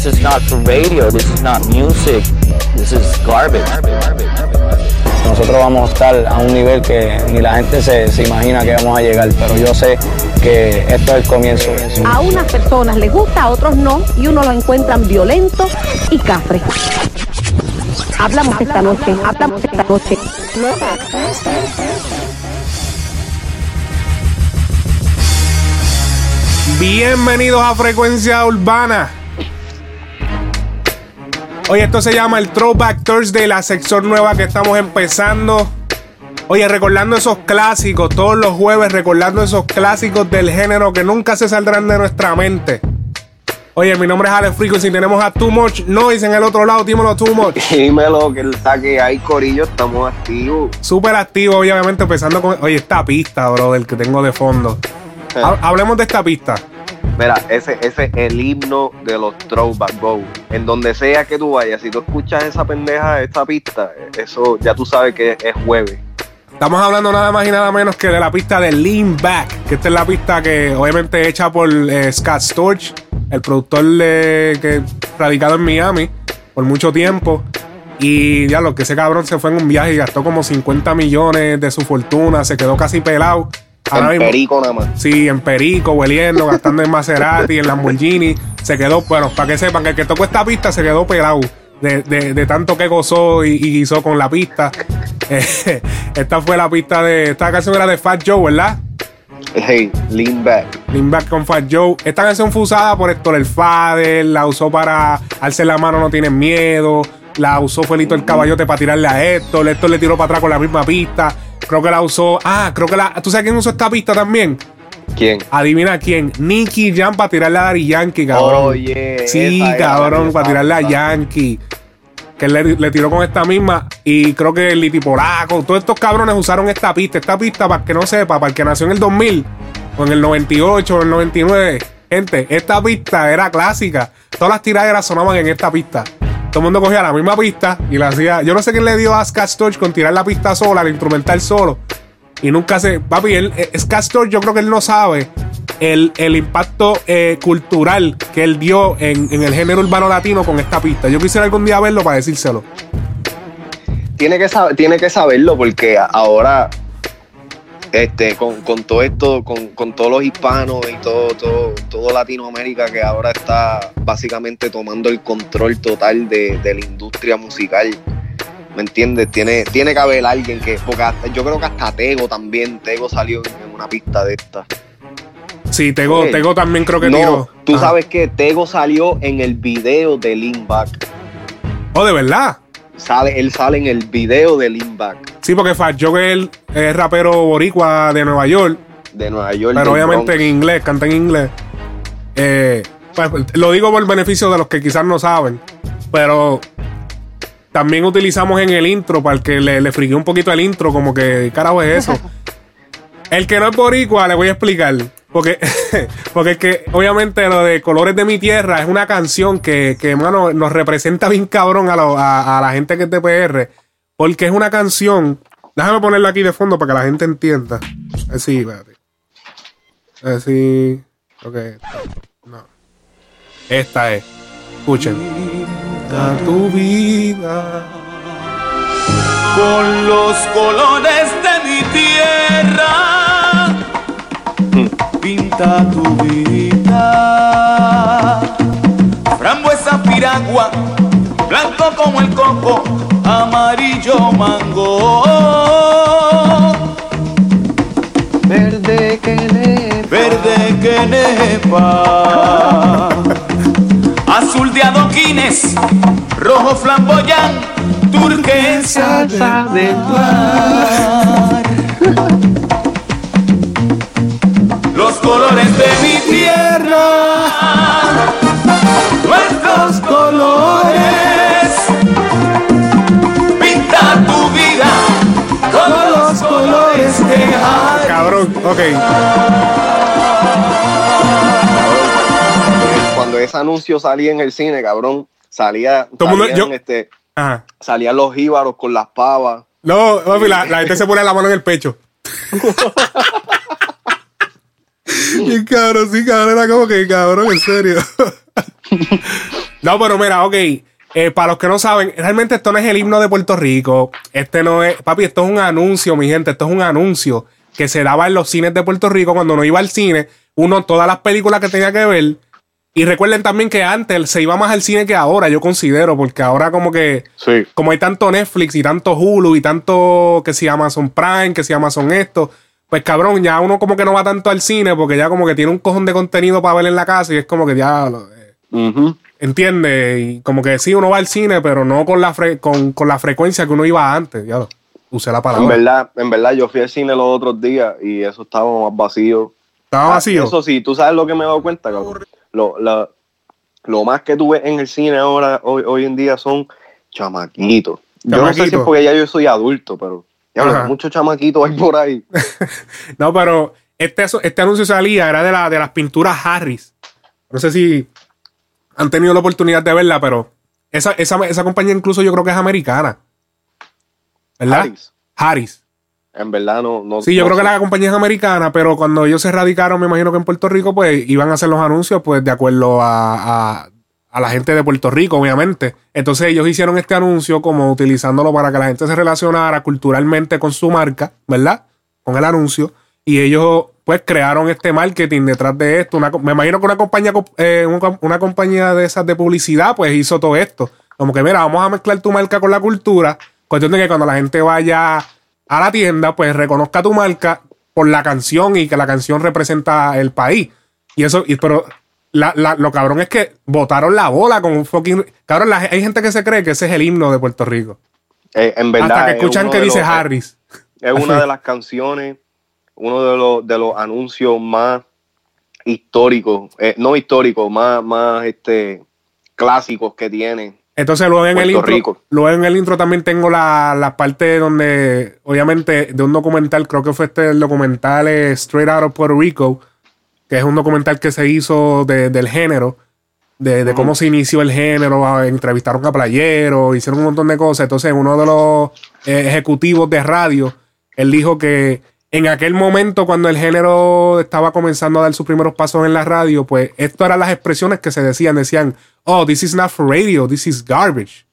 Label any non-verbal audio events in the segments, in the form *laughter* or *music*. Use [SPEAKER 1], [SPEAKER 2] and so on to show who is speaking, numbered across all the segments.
[SPEAKER 1] This is not for radio, this is not music, this is garbage.
[SPEAKER 2] Nosotros vamos a estar a un nivel que ni la gente se, se imagina que vamos a llegar, pero yo sé que esto es el comienzo.
[SPEAKER 3] A unas personas les gusta, a otros no, y uno lo encuentran violento y cafre. Hablamos esta noche, hablamos esta noche.
[SPEAKER 4] Bienvenidos a Frecuencia Urbana. Oye, esto se llama el Throwback Thursday, la sección nueva que estamos empezando. Oye, recordando esos clásicos, todos los jueves recordando esos clásicos del género que nunca se saldrán de nuestra mente. Oye, mi nombre es Alex Frico y si tenemos a Too Much Noise en el otro lado, dímelo Too Much. *laughs*
[SPEAKER 5] Dímelo, que el que hay, Corillo, estamos activos.
[SPEAKER 4] Súper activo, obviamente, empezando con. Oye, esta pista, bro, del que tengo de fondo. Ha- Hablemos de esta pista.
[SPEAKER 5] Mira, ese, ese es el himno de los Throwback Go. En donde sea que tú vayas, si tú escuchas esa pendeja, esta pista, eso ya tú sabes que es jueves.
[SPEAKER 4] Estamos hablando nada más y nada menos que de la pista de Lean Back, que esta es la pista que obviamente hecha por eh, Scott Storch, el productor de, que radicado en Miami por mucho tiempo. Y ya lo que ese cabrón se fue en un viaje y gastó como 50 millones de su fortuna, se quedó casi pelado. Ahora
[SPEAKER 5] en
[SPEAKER 4] mismo-
[SPEAKER 5] perico nada más.
[SPEAKER 4] Sí, en Perico, hueliendo, gastando en Maserati, en Lamborghini. Se quedó, bueno, para que sepan que el que tocó esta pista se quedó pelado de, de- de tanto que gozó y, y hizo con la pista. Eh, *laughs* esta fue la pista de. Esta canción era de Fat Joe, ¿verdad?
[SPEAKER 5] Hey, lean back.
[SPEAKER 4] Lean Back con Fat Joe. Esta canción fue usada por Héctor El Fader, la usó para Alce la mano, no tienes miedo. La usó Felito el Caballote para tirarle a Héctor. Héctor le tiró para atrás con la misma pista. Creo que la usó. Ah, creo que la. ¿Tú sabes quién usó esta pista también?
[SPEAKER 5] ¿Quién?
[SPEAKER 4] Adivina quién. Nicky Jam para tirarle a Daddy Yankee, cabrón.
[SPEAKER 5] Oye,
[SPEAKER 4] sí, cabrón, para tirarle a. Yankee. Que él le, le tiró con esta misma. Y creo que el Liti Polaco, todos estos cabrones usaron esta pista. Esta pista, para que no sepa, para el que nació en el 2000, o en el 98, o en el 99. Gente, esta pista era clásica. Todas las tiraderas sonaban en esta pista. Todo el mundo cogía la misma pista y la hacía. Yo no sé quién le dio a Scott Storch con tirar la pista sola, el instrumental solo. Y nunca se. Papi, él, eh, Scott Storch, yo creo que él no sabe el, el impacto eh, cultural que él dio en, en el género urbano latino con esta pista. Yo quisiera algún día verlo para decírselo.
[SPEAKER 5] Tiene que, tiene que saberlo porque ahora, este, con, con todo esto, con, con todos los hispanos y todo, todo, todo Latinoamérica que ahora está básicamente tomando el control total de, de la industria musical. ¿Me entiendes? Tiene, tiene que haber alguien que. Porque hasta- yo creo que hasta Tego también. Tego salió en una pista de esta.
[SPEAKER 4] Sí, Tego. Tego también creo que
[SPEAKER 5] no,
[SPEAKER 4] tiró.
[SPEAKER 5] tú
[SPEAKER 4] Ajá.
[SPEAKER 5] sabes que Tego salió en el video de Lean Back.
[SPEAKER 4] Oh, de verdad.
[SPEAKER 5] Sale, él sale en el video de Lean Back
[SPEAKER 4] Sí, porque Fat él es rapero boricua de Nueva York.
[SPEAKER 5] de Nueva York.
[SPEAKER 4] Pero obviamente en inglés, canta en inglés. Eh, pues, lo digo por beneficio de los que quizás no saben. Pero también utilizamos en el intro, para el que le, le friqué un poquito el intro, como que, ¿qué carajo es eso? *laughs* el que no es boricua, le voy a explicar. Porque, *laughs* porque es que, obviamente, lo de Colores de mi Tierra es una canción que, que mano, nos representa bien cabrón a, lo- a- a la gente que es de PR. Porque es una canción. Déjame ponerlo aquí de fondo para que la gente entienda. Así, espérate. Así. Ok. No. Esta es. Escuchen. A tu vida.
[SPEAKER 6] con los colores de mi tierra. Pinta tu vida. Frambuesa piragua, blanco como el coco, amarillo mango.
[SPEAKER 5] Verde que le
[SPEAKER 6] Verde que nepa. Azul de adoquines, rojo flamboyán, turquesa del mar. Colores de mi tierra, nuestros colores. Pinta tu vida con los colores que hay.
[SPEAKER 4] Cabrón, ok.
[SPEAKER 5] Cuando ese anuncio salía en el cine, cabrón, salía,
[SPEAKER 4] Todo el mundo-
[SPEAKER 5] salían,
[SPEAKER 4] yo-
[SPEAKER 5] este,
[SPEAKER 4] Ajá.
[SPEAKER 5] salían los jíbaros con las pavas.
[SPEAKER 4] No, papi, la, la gente se pone la mano en el pecho. *laughs* y cabrón, sí, cabrón, era como que cabrón, en serio. *laughs* no, pero mira, ok. eh, para los que no saben, realmente esto no es el himno de Puerto Rico. Este no es. Papi, esto es un anuncio, mi gente. Esto es un anuncio que se daba en los cines de Puerto Rico cuando no iba al cine. Uno, todas las películas que tenía que ver. Y recuerden también que antes se iba más al cine que ahora, yo considero, porque ahora como que
[SPEAKER 5] Sí.
[SPEAKER 4] como hay tanto Netflix y tanto Hulu y tanto que si Amazon Prime, que si Amazon esto, pues cabrón, ya uno como que no va tanto al cine porque ya como que tiene un cojón de contenido para ver en la casa y es como que ya
[SPEAKER 5] Ujú.
[SPEAKER 4] entiende y como que sí uno va al cine, pero no con la fre- con, con la frecuencia que uno iba antes, ya lo usé la
[SPEAKER 5] En
[SPEAKER 4] palabra.
[SPEAKER 5] verdad, en verdad, yo fui al cine los otros días y eso estaba más vacío.
[SPEAKER 4] Estaba vacío.
[SPEAKER 5] Ah, Eso sí, tú sabes lo que me he dado cuenta, cabrón. Lo, la- lo más que tú ves en el cine ahora, hoy, hoy en día, son chamaquitos. Yo no sé si es porque ya yo soy adulto, pero ya muchos chamaquitos hay por ahí. *laughs*
[SPEAKER 4] No, pero este, este anuncio salía, era de, la, de las pinturas Harris. No sé si han tenido la oportunidad de verla, pero esa, esa, esa compañía incluso yo creo que es americana. ¿Verdad?
[SPEAKER 5] Harris.
[SPEAKER 4] Harris.
[SPEAKER 5] En verdad, no. no
[SPEAKER 4] Sí, yo
[SPEAKER 5] no
[SPEAKER 4] creo que
[SPEAKER 5] sé.
[SPEAKER 4] la compañía es americana, pero cuando ellos se radicaron, me imagino que en Puerto Rico, pues iban a hacer los anuncios, pues de acuerdo a, a- a la gente de Puerto Rico, obviamente. Entonces ellos hicieron este anuncio como utilizándolo para que la gente se relacionara culturalmente con su marca, ¿verdad? Con el anuncio. Y ellos, pues, crearon este marketing detrás de esto. Una me imagino que una compañía, co- eh, una compañía de esas de publicidad, pues hizo todo esto. Como que, mira, vamos a mezclar tu marca con la cultura. Cuestión de que cuando la gente vaya a la tienda, pues reconozca tu marca por la canción y que la canción representa el país. Y eso, y, pero la- la- lo cabrón es que botaron la bola con un fucking. Cabrón, la- hay gente que se cree que ese es el himno de Puerto Rico.
[SPEAKER 5] Eh, en verdad.
[SPEAKER 4] Hasta que
[SPEAKER 5] es
[SPEAKER 4] escuchan
[SPEAKER 5] uno
[SPEAKER 4] que dice
[SPEAKER 5] los-
[SPEAKER 4] Harris.
[SPEAKER 5] Es una de las canciones, uno de los, de los anuncios más históricos, eh, no históricos, más, más este, clásicos que tiene.
[SPEAKER 4] Entonces luego en el intro,
[SPEAKER 5] Rico.
[SPEAKER 4] luego en el intro también tengo la, la parte donde, obviamente, de un documental, creo que fue este el documental eh, Straight Out of Puerto Rico, que es un documental que se hizo de- del género, de, de cómo se inició el género, a- entrevistaron a playeros, hicieron un montón de cosas. Entonces uno de los eh, ejecutivos de radio, él dijo que en aquel momento cuando el género estaba comenzando a dar sus primeros pasos en la radio, pues esto eran las expresiones que se decían, decían, oh, this is not for radio, this is garbage.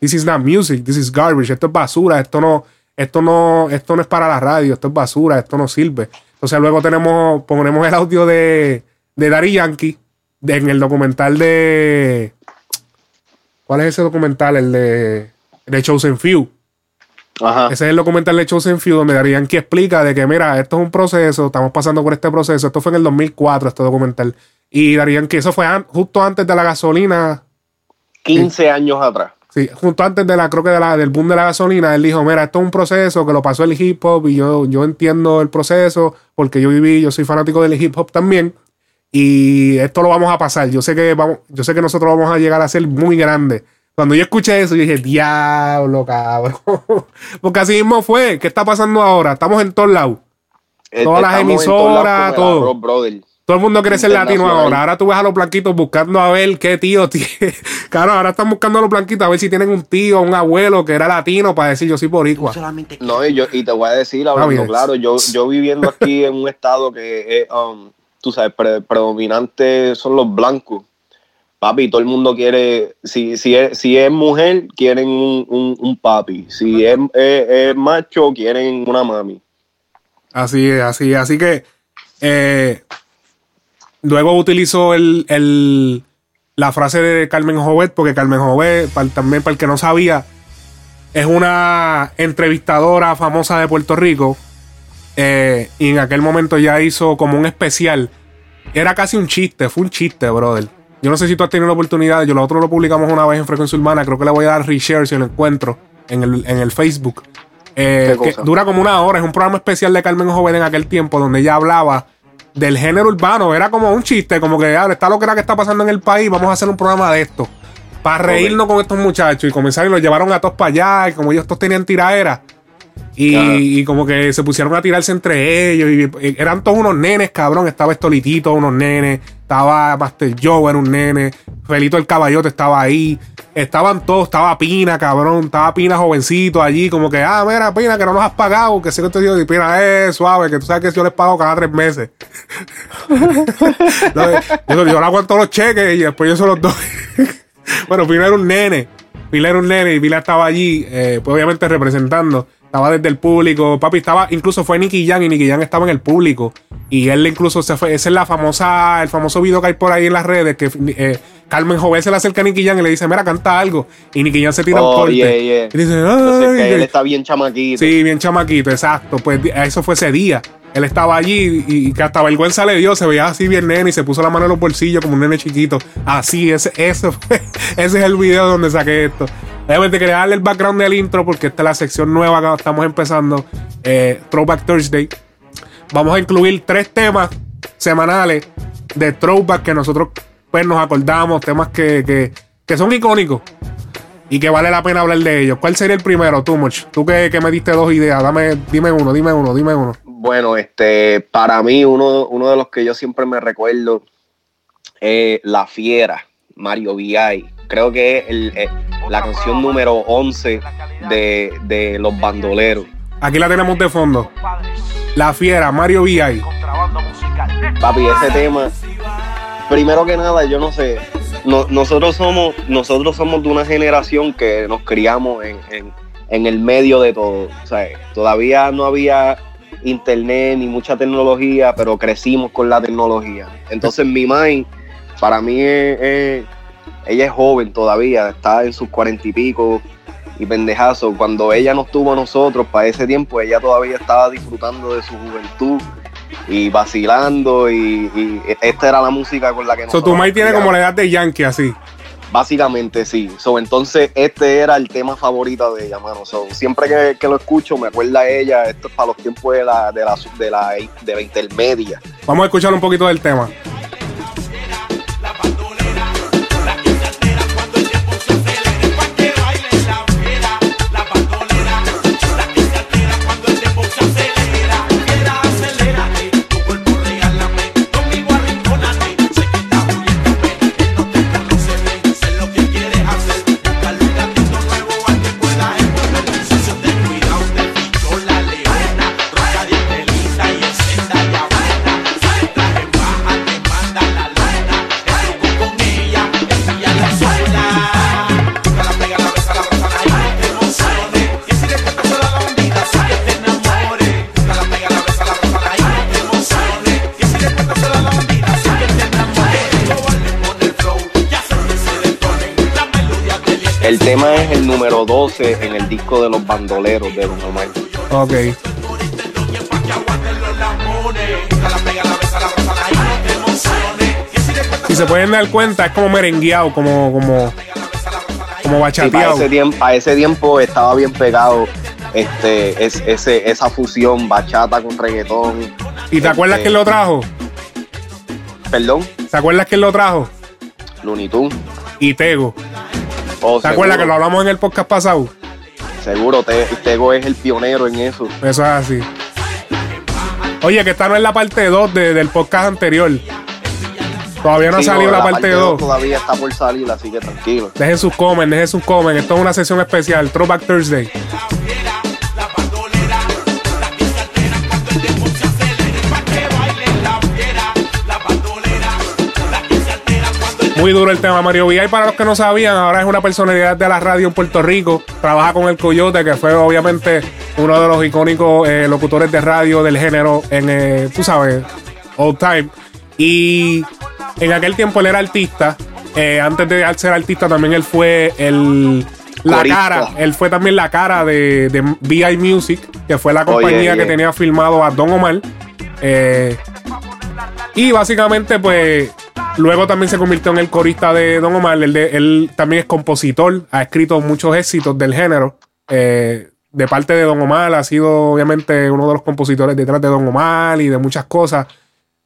[SPEAKER 4] This is not music, this is garbage. Esto es basura, esto no, esto no, esto no es para la radio, esto es basura, esto no sirve. Entonces luego tenemos, ponemos el audio de, de Daddy Yankee de- en el documental de. ¿Cuál es ese documental? El de, de Chosen Few.
[SPEAKER 5] Ajá.
[SPEAKER 4] Ese es el documental de Chosen Few donde Daddy Yankee explica de que, mira, esto es un proceso, estamos pasando por este proceso. Esto fue en el 2004, este documental. Y Daddy Yankee, eso fue an- justo antes de la gasolina
[SPEAKER 5] 15 años atrás.
[SPEAKER 4] Sí, justo antes de la, creo que de la, del boom de la gasolina, él dijo, mira, esto es un proceso que lo pasó el hip hop y yo, yo entiendo el proceso porque yo viví, yo soy fanático del hip hop también y esto lo vamos a pasar. Yo sé que vamos, yo sé que nosotros vamos a llegar a ser muy grandes. Cuando yo escuché eso, yo dije, diablo, cabrón. *laughs* porque así mismo fue. ¿Qué está pasando ahora? Estamos en todos lados.
[SPEAKER 5] Eh,
[SPEAKER 4] Todas las
[SPEAKER 5] estamos
[SPEAKER 4] emisoras, todo.
[SPEAKER 5] Brother.
[SPEAKER 4] Todo el mundo quiere ser latino ahora. Ahora tú ves a los blanquitos buscando a ver qué tío *laughs* tiene. Claro, ahora están buscando a los blanquitos a ver si tienen un tío, un abuelo que era latino para decir yo soy boricua.
[SPEAKER 5] No, y, yo, y te voy a decir,
[SPEAKER 4] Ah,
[SPEAKER 5] hablando claro, yo, yo viviendo aquí en un estado que es, um, tú sabes, pre- predominante son los blancos. Papi, todo el mundo quiere, si, si, es, si es mujer, quieren un, un- un papi. Si es, es- es macho, quieren una mami.
[SPEAKER 4] Así es, así es. Así que eh, luego utilizó el, el- la frase de Carmen Jovet, porque Carmen Jovet, para- también para el que no sabía, es una entrevistadora famosa de Puerto Rico. eh, y en aquel momento ya hizo como un especial. Era casi un chiste, fue un chiste, brother. Yo no sé si tú has tenido la oportunidad, yo nosotros lo publicamos una vez en Frecuencia Urbana, creo que le voy a dar reshare si lo encuentro en el, en el Facebook. Eh,
[SPEAKER 5] ¿Qué
[SPEAKER 4] que dura como una hora, es un programa especial de Carmen Joven en aquel tiempo donde ella hablaba del género urbano, era como un chiste, como que ah, está lo que era que está pasando en el país, vamos a hacer un programa de esto. Para reírnos con estos muchachos y comenzar y los llevaron a todos para allá y como ellos todos tenían tiraera. Y, y como que se pusieron a tirarse entre ellos. Y, y eran todos unos nenes, cabrón. Estaba Estolitito, unos nenes. Estaba Master Joe, era un nene, Felito el Caballote estaba ahí, estaban todos, estaba Pina, cabrón, estaba Pina jovencito allí, como que, ah, mira, Pina, que no nos has pagado, que sé que te digo, y Pina, eh, suave, que tú sabes que yo les pago cada tres meses. *laughs* *laughs* No, yo, yo le aguanto los cheques y después yo se los doy. *laughs* bueno, Pina era un nene, Pina era un nene y Pina estaba allí, eh, pues obviamente representando. Estaba desde el público, papi, estaba, incluso fue Nicky Jan y Nicky Jan estaba en el público. Y él incluso se fue, esa es la famosa, el famoso video que hay por ahí en las redes, que eh, Carmen Joven se le acerca a Nicky Jan y le dice, mira, canta algo. Y Nicky Jan se tira un
[SPEAKER 5] Oh,
[SPEAKER 4] corte.
[SPEAKER 5] yeah, yeah.
[SPEAKER 4] Y dice,
[SPEAKER 5] Entonces,
[SPEAKER 4] "Ay,
[SPEAKER 5] que él
[SPEAKER 4] que-".
[SPEAKER 5] está bien chamaquito.
[SPEAKER 4] Sí, bien chamaquito, exacto. Pues eso fue ese día. Él estaba allí y, y que hasta vergüenza le dio, se veía así bien nene y se puso la mano en los bolsillos como un nene chiquito. Así, ese, ese, fue, *laughs* ese es el video donde saqué esto. Obviamente quería darle el background del intro porque esta es la sección nueva que estamos empezando, eh, Throwback Thursday. Vamos a incluir tres temas semanales de Throwback que nosotros pues nos acordamos, temas que, que, que son icónicos y que vale la pena hablar de ellos. ¿Cuál sería el primero, Much? Tú que, que me diste dos ideas, dame, dime uno, dime uno, dime uno.
[SPEAKER 5] Bueno, este, para mí, uno, uno de los que yo siempre me recuerdo es La Fiera, Mario VI. Creo que es el- eh, la canción número 11 de, de Los Bandoleros.
[SPEAKER 4] Aquí la tenemos de fondo. La Fiera, Mario VI.
[SPEAKER 5] Papi, ese tema, primero que nada, yo no sé, no- nosotros somos, nosotros somos de una generación que nos criamos en, en- en el medio de todo. O sea, todavía no había internet ni mucha tecnología, pero crecimos con la tecnología. Entonces mi mind, para mí es, es- ella es joven todavía, está en sus cuarenta y pico y pendejazo. Cuando ella nos tuvo a nosotros, para ese tiempo, ella todavía estaba disfrutando de su juventud y vacilando y, y esta era la música con la que
[SPEAKER 4] So,
[SPEAKER 5] nosotros
[SPEAKER 4] tu Mike tiene como la edad de Yankee, así.
[SPEAKER 5] Básicamente sí. So, entonces este era el tema favorito de ella, mano. So, siempre que, que lo escucho me acuerda a ella, esto es para los tiempos de la, de la, de la, de la intermedia.
[SPEAKER 4] Vamos a escuchar un poquito del tema.
[SPEAKER 5] Número 12 en el disco de los bandoleros de Don Omar.
[SPEAKER 4] Ok. Si se pueden dar cuenta, es como merengueado, como, como, como
[SPEAKER 5] Sí,
[SPEAKER 4] bachateado.
[SPEAKER 5] ese tiempo, para ese tiempo estaba bien pegado este, es, ese, esa fusión bachata con reggaetón.
[SPEAKER 4] ¿Y te acuerdas
[SPEAKER 5] Este,
[SPEAKER 4] quién lo trajo?
[SPEAKER 5] Perdón,
[SPEAKER 4] ¿Te acuerdas quién lo trajo?
[SPEAKER 5] Looney Tunes.
[SPEAKER 4] Y Tego.
[SPEAKER 5] Oh,
[SPEAKER 4] ¿Te acuerdas que lo hablamos en el podcast pasado?
[SPEAKER 5] seguro Te- Tego es el pionero en eso.
[SPEAKER 4] Eso es así. Oye, que esta no es la parte 2 del podcast anterior. Todavía no ha
[SPEAKER 5] Sí,
[SPEAKER 4] salido la,
[SPEAKER 5] la
[SPEAKER 4] parte
[SPEAKER 5] dos
[SPEAKER 4] 2.
[SPEAKER 5] Todavía está por salir, así que tranquilo.
[SPEAKER 4] Dejen sus comments, dejen sus comments. Esto es una sesión especial, Throwback Thursday. Muy duro el tema Mario VI. Para los que no sabían, ahora es una personalidad de la radio en Puerto Rico. Trabaja con el Coyote, que fue obviamente uno de los icónicos eh, locutores de radio del género en, eh, tú sabes, old time. Y en aquel tiempo él era artista. Eh, antes de ser artista también él fue el, la
[SPEAKER 5] Corista.
[SPEAKER 4] cara. Él fue también la cara de, de VI Music, que fue la
[SPEAKER 5] Oye,
[SPEAKER 4] compañía que tenía filmado a Don Omar. Eh, y básicamente, pues, luego también se convirtió en el corista de Don Omar. Él, de- él también es compositor, ha escrito muchos éxitos del género. Eh, de parte de Don Omar, ha sido obviamente uno de los compositores detrás de Don Omar y de muchas cosas.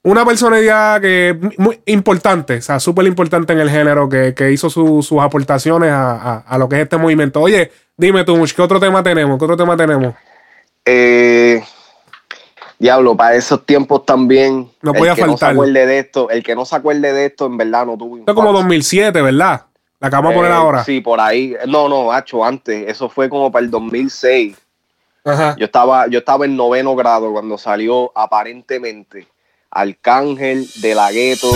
[SPEAKER 4] Una personalidad que muy importante, o sea, súper importante en el género, que, que hizo su- sus aportaciones a, a- lo que es este movimiento. Oye, dime tú, ¿qué otro tema tenemos? ¿Qué otro tema tenemos?
[SPEAKER 5] Eh, Diablo, para esos tiempos también.
[SPEAKER 4] No
[SPEAKER 5] el
[SPEAKER 4] podía
[SPEAKER 5] que no se
[SPEAKER 4] faltar.
[SPEAKER 5] acuerde de esto, el que no se acuerde de esto, en verdad no tuvo
[SPEAKER 4] Esto es como
[SPEAKER 5] infancia.
[SPEAKER 4] 2007, ¿verdad? La que vamos a poner
[SPEAKER 5] Eh,
[SPEAKER 4] ahora.
[SPEAKER 5] Sí, por ahí. No, no, hacho, antes. Eso fue como para el 2006.
[SPEAKER 4] Ajá.
[SPEAKER 5] Yo estaba, yo estaba en noveno grado cuando salió aparentemente Arcángel, De La Ghetto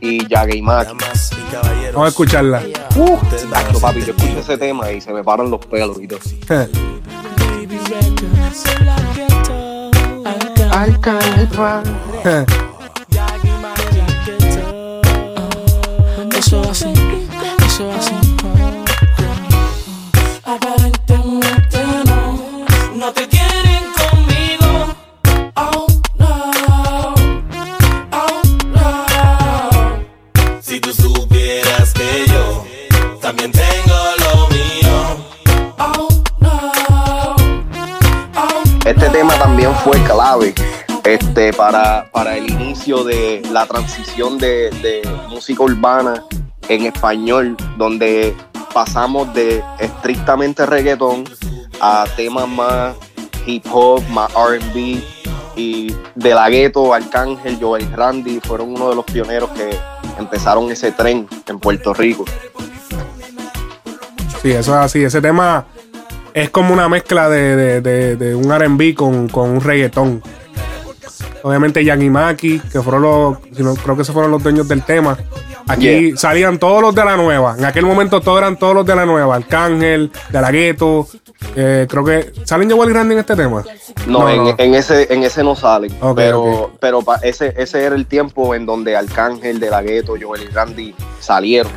[SPEAKER 5] y Yaguimaki.
[SPEAKER 6] Damas y caballeros.
[SPEAKER 4] Vamos a escucharla.
[SPEAKER 6] a
[SPEAKER 5] Hacho, papi, yo escucho ese tema y se me paran los pelos y todo. *laughs*
[SPEAKER 7] Eso así, eso
[SPEAKER 5] este, para, para el inicio de la transición de, música urbana en español, donde pasamos de estrictamente reggaetón a temas más hip hop, más RB y de la gueto, Arcángel, Joel Randy fueron uno de los pioneros que empezaron ese tren en Puerto Rico.
[SPEAKER 4] Sí, eso es así. Ese tema es como una mezcla de, de- de- de un RB con, con un reggaetón. Obviamente Maki, que fueron los, si no, creo que esos fueron los dueños del tema. Aquí
[SPEAKER 5] Yeah.
[SPEAKER 4] salían todos los de la nueva. En aquel momento todos eran todos los de la nueva. Arcángel, de la gueto. eh, creo que. ¿Salen Joel y Randy en este tema?
[SPEAKER 5] No, en, en ese en ese no salen, pero pero pa- ese ese era el tiempo en donde Arcángel de la Gueto, Joel y Randy salieron.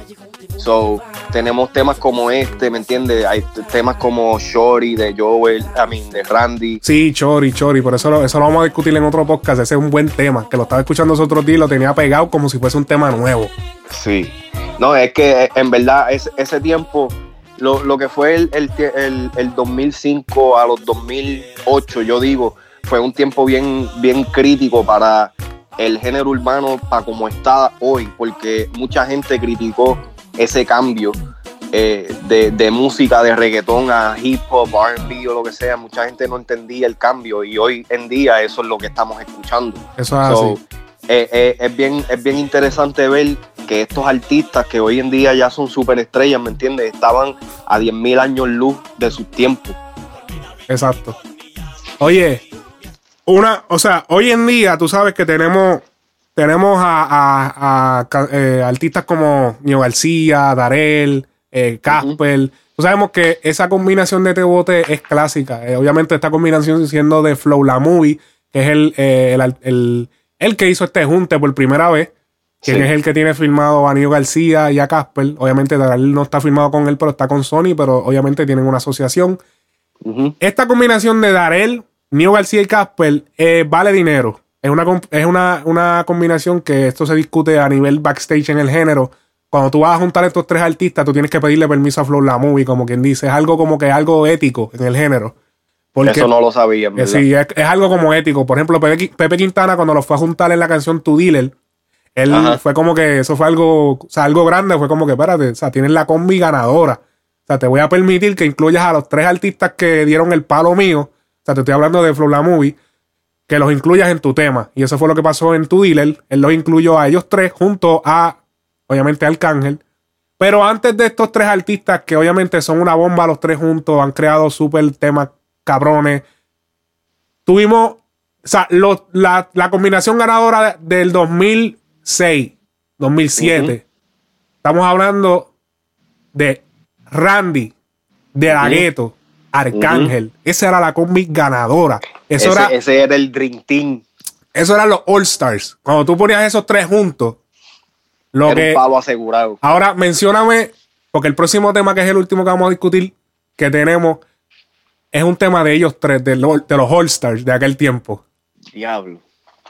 [SPEAKER 5] So, tenemos temas como este, ¿me entiendes? Hay temas como Shorty de Joel, I mean, de Randy.
[SPEAKER 4] Sí, Chori, Chori. Por eso lo, eso lo vamos a discutir en otro podcast. Ese es un buen tema. Que lo estaba escuchando los otros días y lo tenía pegado como si fuese un tema nuevo.
[SPEAKER 5] Sí. No, es que eh, en verdad ese, ese tiempo, lo, lo que fue el, el- el 2005 a los 2008, yo digo, fue un tiempo bien, bien crítico para el género urbano, para como está hoy, porque mucha gente criticó ese cambio eh, de, de música, de reggaetón a hip hop, RB o lo que sea. Mucha gente no entendía el cambio y hoy en día eso es lo que estamos escuchando.
[SPEAKER 4] Eso es
[SPEAKER 5] So,
[SPEAKER 4] así.
[SPEAKER 5] eh, eh, es, bien, es bien interesante ver que estos artistas que hoy en día ya son superestrellas, ¿me entiendes? Estaban a 10.000 años luz de sus tiempos.
[SPEAKER 4] Exacto. Oye, una, o sea, hoy en día tú sabes que tenemos, tenemos a, a- a ca- eh, artistas como Nio García, Darel, eh, Casper. Sabemos que esa combinación de Tebote es clásica. Eh, obviamente esta combinación siendo de Flow La Movie, que es el, eh, el, el- el que hizo este junte por primera vez. Quien
[SPEAKER 5] Sí.
[SPEAKER 4] es el que tiene firmado a Nio García y a Casper. Obviamente Darel no está firmado con él, pero está con Sony, pero obviamente tienen una asociación. Esta combinación de Darel, Nio García y Casper eh, vale dinero. Es, una, es una, una combinación que esto se discute a nivel backstage en el género. Cuando tú vas a juntar estos tres artistas, tú tienes que pedirle permiso a Flow La Movie, como quien dice. Es algo como que algo ético en el género. Porque,
[SPEAKER 5] Eso no lo sabía,
[SPEAKER 4] eh,
[SPEAKER 5] verdad.
[SPEAKER 4] sí, es, es algo como ético. Por ejemplo, Pepe, Qui- Pepe Quintana, cuando lo fue a juntar en la canción Tu Dealer, él
[SPEAKER 5] Ajá.
[SPEAKER 4] fue como que eso fue algo, o sea, algo grande. Fue como que, espérate, o sea, tienes la combi ganadora. O sea, te voy a permitir que incluyas a los tres artistas que dieron el palo mío. O sea, te estoy hablando de Flow La Movie. Que los incluyas en tu tema. Y eso fue lo que pasó en tu dealer. Él los incluyó a ellos tres junto a, obviamente, Arcángel. Pero antes de estos tres artistas, que obviamente son una bomba los tres juntos, han creado súper temas cabrones. Tuvimos, o sea, los- la, la combinación ganadora de- del 2006, 2007. Estamos hablando de Randy, de La. Ghetto, Arcángel. Esa era la combi ganadora. Eso,
[SPEAKER 5] ese,
[SPEAKER 4] era,
[SPEAKER 5] ese era el Dream Team.
[SPEAKER 4] eso eran los All Stars. Cuando tú ponías esos tres juntos, lo
[SPEAKER 5] Era
[SPEAKER 4] que,
[SPEAKER 5] un palo asegurado.
[SPEAKER 4] Ahora, mencióname, porque el próximo tema, que es el último que vamos a discutir, que tenemos, es un tema de ellos tres, de, lo- de los All Stars de aquel tiempo.
[SPEAKER 5] Diablo.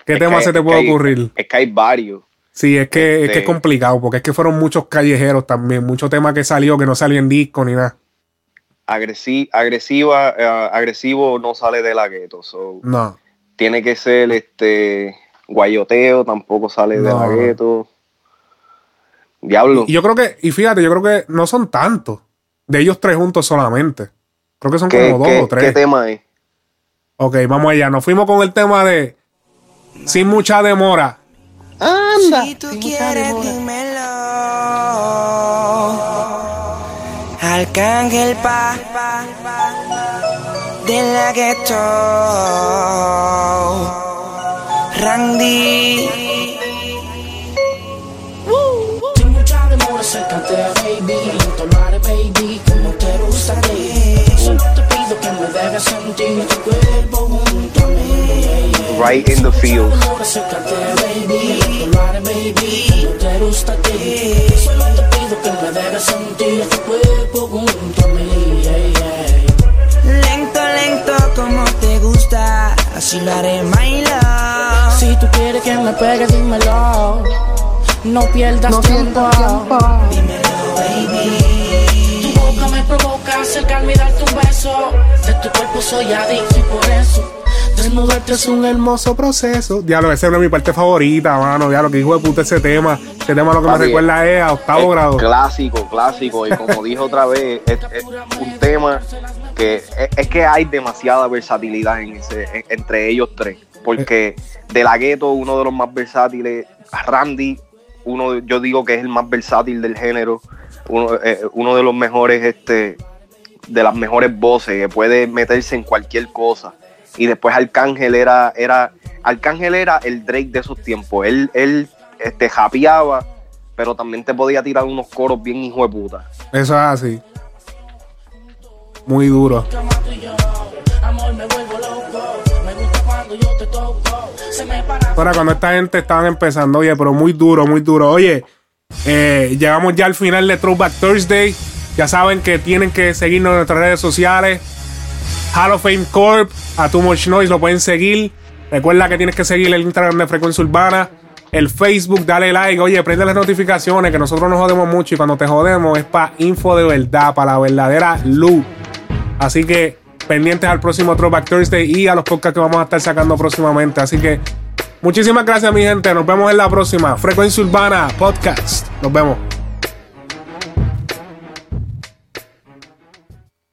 [SPEAKER 4] ¿Qué
[SPEAKER 5] Es
[SPEAKER 4] tema
[SPEAKER 5] que-
[SPEAKER 4] se te puede
[SPEAKER 5] hay-
[SPEAKER 4] ocurrir?
[SPEAKER 5] Es que hay varios.
[SPEAKER 4] Sí, es que, es que es
[SPEAKER 5] Este-
[SPEAKER 4] complicado, porque es que fueron muchos callejeros también, muchos temas que salió, que no salió en disco ni nada.
[SPEAKER 5] Agresi- agresiva, eh, agresivo no sale de la gueto. so,
[SPEAKER 4] No.
[SPEAKER 5] tiene que ser este guayoteo, tampoco sale de la gueto. Diablo.
[SPEAKER 4] Y yo creo que, y fíjate, yo creo que no son tantos, de ellos tres juntos solamente. Creo que son
[SPEAKER 5] ¿Qué,
[SPEAKER 4] como dos
[SPEAKER 5] qué-
[SPEAKER 4] o tres.
[SPEAKER 5] qué tema es?
[SPEAKER 4] Ok, vamos allá. Nos fuimos con el tema de Sin mucha demora.
[SPEAKER 5] Anda.
[SPEAKER 8] Si tú quieres, dímelo. Arcángel pa de la ghetto. Randy.
[SPEAKER 7] Sin mucha demora, acércate, baby. Tomare, baby, como te gusta a. Solo te pido que me dejes sentir tu cuerpo junto a mí.
[SPEAKER 5] Right in the field.
[SPEAKER 7] Demora, acércate, baby. Tomare, baby, como te gusta a ti. Solo te pido que me dejes sentir tu cuerpo junto a mí. yeah, yeah.
[SPEAKER 8] Lento, lento, como te gusta. Así lo haré, my love.
[SPEAKER 7] Si tú quieres que me pegue, dímelo. No pierdas tiempo. Tu boca me provoca acercarme y darte un beso. De tu cuerpo soy adicto y por eso desnudarte es un
[SPEAKER 4] Hermoso proceso. Diablo, esa es mi parte favorita, mano. Diablo, que hijo de puta ese tema. Ese tema lo que me recuerda es a octavo
[SPEAKER 5] Es
[SPEAKER 4] grado.
[SPEAKER 5] Clásico, clásico. Y como *laughs* dijo otra vez, es, es un tema que es, es que hay demasiada versatilidad en ese, en- entre ellos tres. Porque de la gueto, uno de los más versátiles, Randy, uno yo digo que es el más versátil del género, uno, eh, uno de los mejores, este, de las mejores voces, que puede meterse en cualquier cosa. Y después Arcángel era, era, Arcángel era el Drake de esos tiempos. Él, él este, japeaba, pero también te podía tirar unos coros bien hijo de puta.
[SPEAKER 4] Eso es así. Muy duro. Ahora, cuando esta gente estaban empezando, oye, pero muy duro, muy duro. Oye, eh, llegamos ya al final de Throwback Thursday. Ya saben que tienen que seguirnos en nuestras redes sociales. Hall of Fame Corp, a Too Much Noise lo pueden seguir. Recuerda que tienes que seguir el Instagram de Frecuencia Urbana, el Facebook, dale like. Oye, prende las notificaciones que nosotros nos jodemos mucho y cuando te jodemos es para info de verdad, para la verdadera luz. Así que pendientes al próximo Throwback Thursday y a los podcasts que vamos a estar sacando próximamente. Así que muchísimas gracias, mi gente. Nos vemos en la próxima Frecuencia Urbana Podcast. Nos vemos.